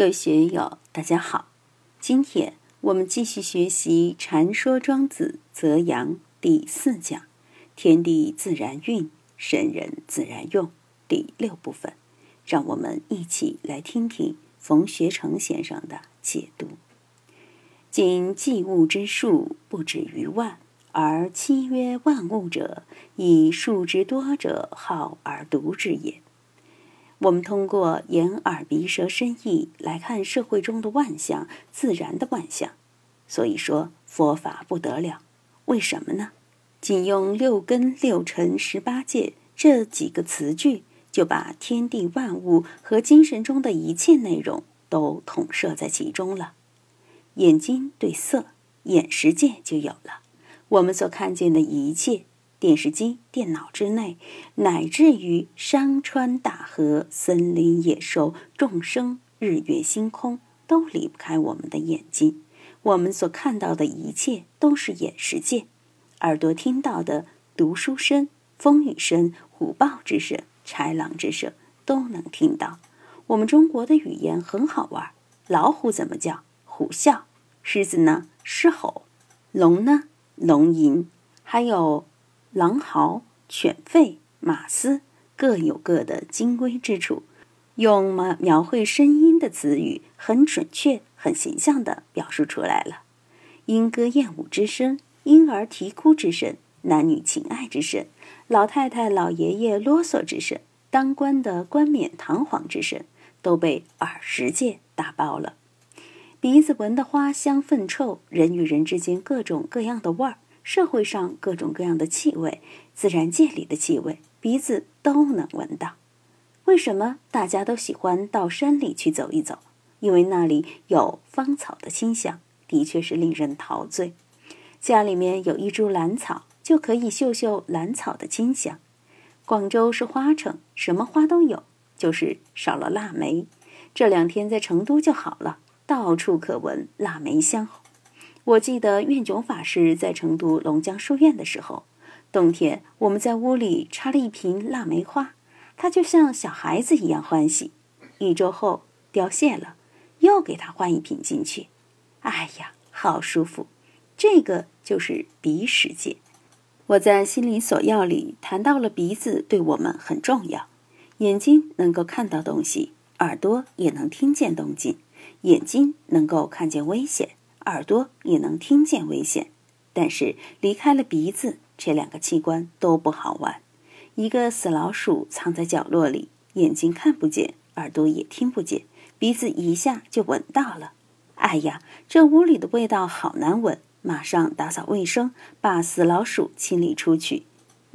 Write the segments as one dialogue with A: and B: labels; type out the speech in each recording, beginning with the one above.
A: 各位学友，大家好。今天我们继续学习《禅说庄子泽阳》第四讲“天地自然运，神人自然用”第六部分。让我们一起来听听冯学成先生的解读。今济物之数不止于万，而七曰万物者，以数之多者好而独之也。我们通过眼、耳、鼻、舌、身、意来看社会中的万象，自然的万象。所以说佛法不得了，为什么呢？仅用六根、六尘、十八界这几个词句，就把天地万物和精神中的一切内容都统摄在其中了。眼睛对色，眼识界就有了。我们所看见的一切。电视机、电脑之内，乃至于山川大河、森林野兽、众生、日月星空，都离不开我们的眼睛。我们所看到的一切都是眼世界。耳朵听到的读书声、风雨声、虎豹之声、豺狼之声，都能听到。我们中国的语言很好玩，老虎怎么叫？虎啸；狮子呢？狮吼；龙呢？龙吟；还有。狼嚎、犬吠、马嘶，各有各的精微之处。用描描绘声音的词语，很准确、很形象地表述出来了。莺歌燕舞之声，婴儿啼哭之声，男女情爱之声，老太太、老爷爷啰嗦之声，当官的冠冕堂皇之声，都被耳识界打爆了。鼻子闻的花香粪臭，人与人之间各种各样的味儿。社会上各种各样的气味，自然界里的气味，鼻子都能闻到。为什么大家都喜欢到山里去走一走？因为那里有芳草的清香，的确是令人陶醉。家里面有一株兰草，就可以嗅嗅兰草的清香。广州是花城，什么花都有，就是少了腊梅。这两天在成都就好了，到处可闻腊梅香。我记得愿炯法师在成都龙江书院的时候，冬天我们在屋里插了一瓶腊梅花，他就像小孩子一样欢喜。一周后凋谢了，又给他换一瓶进去。哎呀，好舒服！这个就是鼻世界。我在心灵所要里谈到了鼻子对我们很重要，眼睛能够看到东西，耳朵也能听见动静，眼睛能够看见危险。耳朵也能听见危险，但是离开了鼻子，这两个器官都不好玩。一个死老鼠藏在角落里，眼睛看不见，耳朵也听不见，鼻子一下就闻到了。哎呀，这屋里的味道好难闻！马上打扫卫生，把死老鼠清理出去，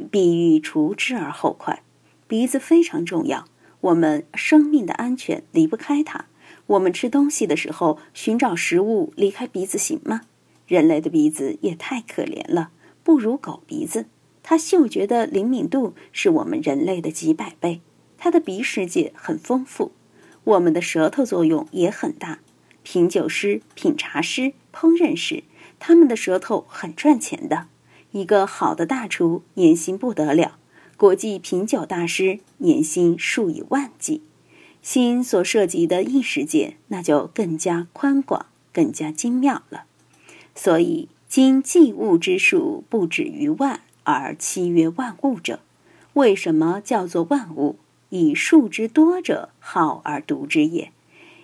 A: 必欲除之而后快。鼻子非常重要，我们生命的安全离不开它。我们吃东西的时候，寻找食物离开鼻子行吗？人类的鼻子也太可怜了，不如狗鼻子。它嗅觉的灵敏度是我们人类的几百倍，它的鼻世界很丰富。我们的舌头作用也很大，品酒师、品茶师、烹饪师，他们的舌头很赚钱的。一个好的大厨年薪不得了，国际品酒大师年薪数以万计。心所涉及的意识界，那就更加宽广、更加精妙了。所以，今计物之数不止于万，而期曰万物者，为什么叫做万物？以数之多者好而独之也。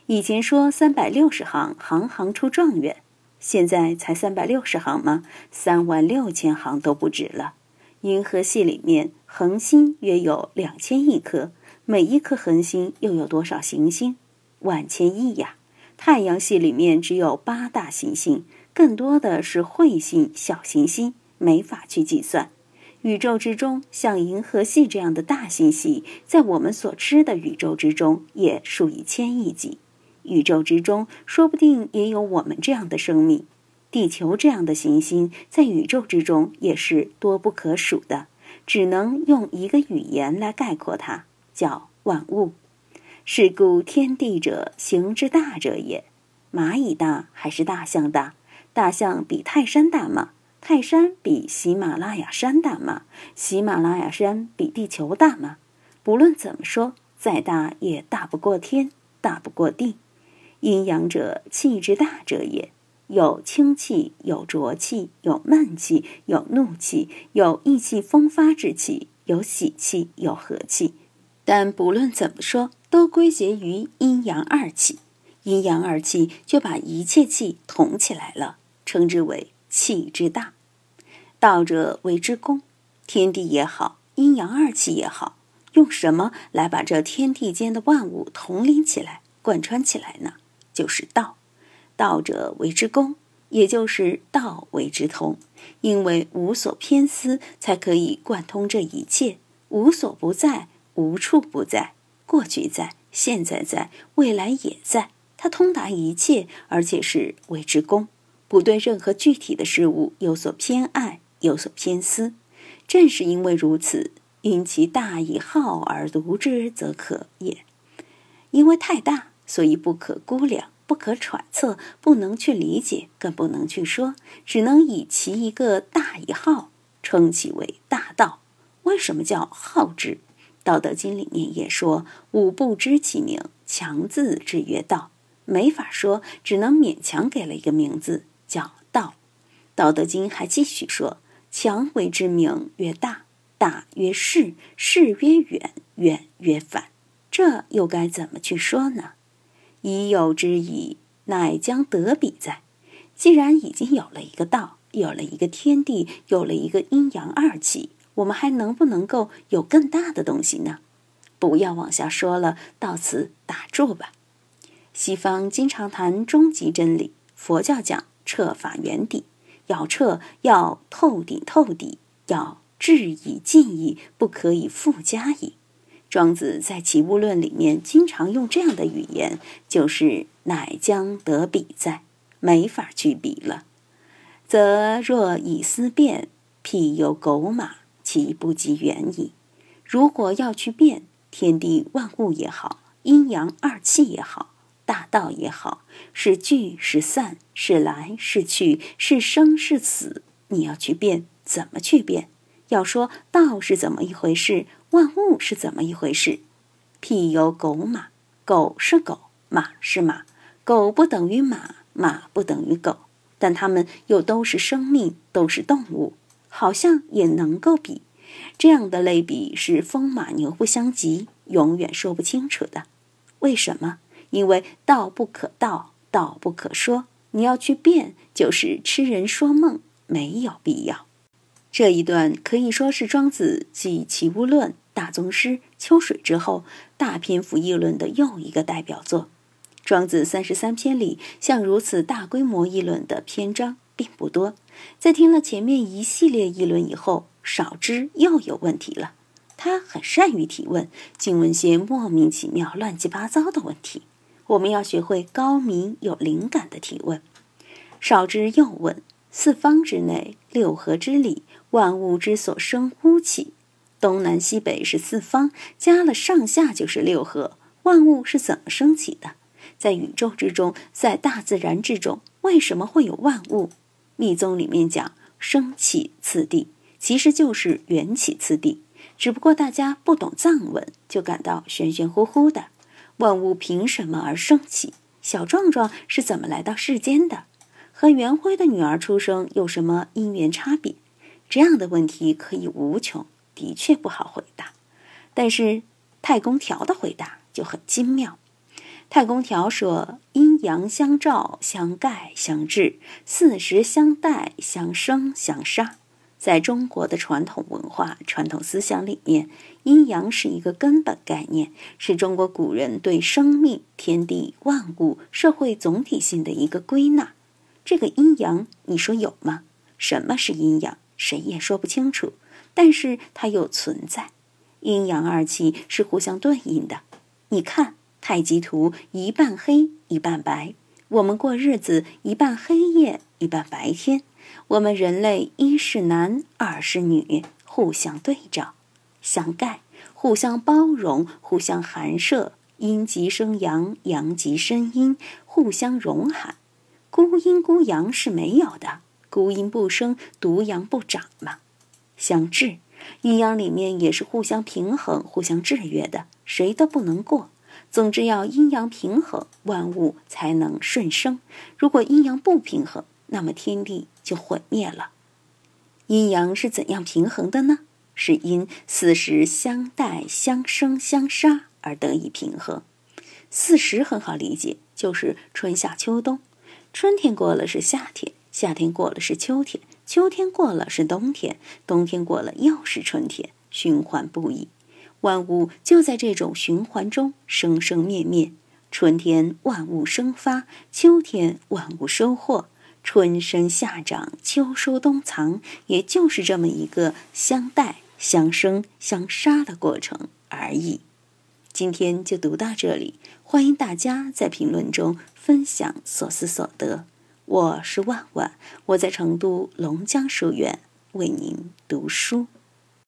A: 以前说三百六十行，行行出状元，现在才三百六十行吗？三万六千行都不止了。银河系里面，恒星约有两千亿颗。每一颗恒星又有多少行星？万千亿呀！太阳系里面只有八大行星，更多的是彗星、小行星，没法去计算。宇宙之中，像银河系这样的大星系，在我们所知的宇宙之中也数以千亿计。宇宙之中，说不定也有我们这样的生命。地球这样的行星，在宇宙之中也是多不可数的，只能用一个语言来概括它。叫万物，是故天地者，行之大者也。蚂蚁大还是大象大？大象比泰山大吗？泰山比喜马拉雅山大吗？喜马拉雅山比地球大吗？不论怎么说，再大也大不过天，大不过地。阴阳者，气之大者也。有清气，有浊气，有闷气，有怒气，有意气风发之气，有喜气，有和气。但不论怎么说，都归结于阴阳二气。阴阳二气就把一切气统起来了，称之为气之大。道者为之公，天地也好，阴阳二气也好，用什么来把这天地间的万物统领起来、贯穿起来呢？就是道。道者为之公，也就是道为之通。因为无所偏私，才可以贯通这一切。无所不在，无处不在，过去在，现在在，未来也在。它通达一切，而且是为之公，不对任何具体的事物有所偏爱。有所偏私，正是因为如此，因其大以好而独之，则可也。因为太大，所以不可估量，不可揣测，不能去理解，更不能去说，只能以其一个大以好，称其为大道。为什么叫好之？《道德经》里面也说：“吾不知其名，强字之曰道。”没法说，只能勉强给了一个名字，叫道。《道德经》还继续说。强为之名曰大，大曰势，势曰远，远曰反。这又该怎么去说呢？已有之矣，乃将得比哉？既然已经有了一个道，有了一个天地，有了一个阴阳二气，我们还能不能够有更大的东西呢？不要往下说了，到此打住吧。西方经常谈终极真理，佛教讲彻法原底。要彻，要透顶透底，要至以尽矣，不可以复加矣。庄子在《齐物论》里面经常用这样的语言，就是“乃将得彼在”，没法去比了。则若以思辨，譬有狗马，其不及远矣。如果要去变天地万物也好，阴阳二气也好。大道也好，是聚是散，是来是去，是生是死，你要去变，怎么去变？要说道是怎么一回事，万物是怎么一回事？譬有狗马，狗是狗，马是马，狗不等于马，马不等于狗，但它们又都是生命，都是动物，好像也能够比。这样的类比是风马牛不相及，永远说不清楚的。为什么？因为道不可道，道不可说，你要去辩，就是痴人说梦，没有必要。这一段可以说是庄子继《齐物论》《大宗师》《秋水》之后，大篇幅议论的又一个代表作。庄子三十三篇里，像如此大规模议论的篇章并不多。在听了前面一系列议论以后，少之又有问题了。他很善于提问，竟问些莫名其妙、乱七八糟的问题。我们要学会高明有灵感的提问。少之又问：四方之内，六合之里，万物之所生乎？起，东南西北是四方，加了上下就是六合。万物是怎么升起的？在宇宙之中，在大自然之中，为什么会有万物？密宗里面讲生起次第，其实就是缘起次第，只不过大家不懂藏文，就感到玄玄乎乎的。万物凭什么而升起？小壮壮是怎么来到世间的？和元辉的女儿出生有什么因缘差别？这样的问题可以无穷，的确不好回答。但是太公条的回答就很精妙。太公条说：“因阳相照，相盖相制；四时相待，相生相杀。”在中国的传统文化、传统思想里面，阴阳是一个根本概念，是中国古人对生命、天地万物、社会总体性的一个归纳。这个阴阳，你说有吗？什么是阴阳？谁也说不清楚。但是它又存在，阴阳二气是互相对应的。你看太极图，一半黑，一半白。我们过日子，一半黑夜，一半白天。我们人类一是男，二是女，互相对照，相盖，互相包容，互相寒舍，阴极生阳，阳极生阴，互相融含。孤阴孤阳是没有的，孤阴不生，独阳不长嘛。相制，阴阳里面也是互相平衡、互相制约的，谁都不能过。总之要阴阳平衡，万物才能顺生。如果阴阳不平衡，那么天地就毁灭了。阴阳是怎样平衡的呢？是因四时相待、相生、相杀而得以平衡。四时很好理解，就是春夏秋冬。春天过了是夏天，夏天过了是秋天，秋天过了是冬天，冬天过了又是春天，循环不已。万物就在这种循环中生生灭灭。春天万物生发，秋天万物收获。春生夏长，秋收冬藏，也就是这么一个相待、相生、相杀的过程而已。今天就读到这里，欢迎大家在评论中分享所思所得。我是万万，我在成都龙江书院为您读书。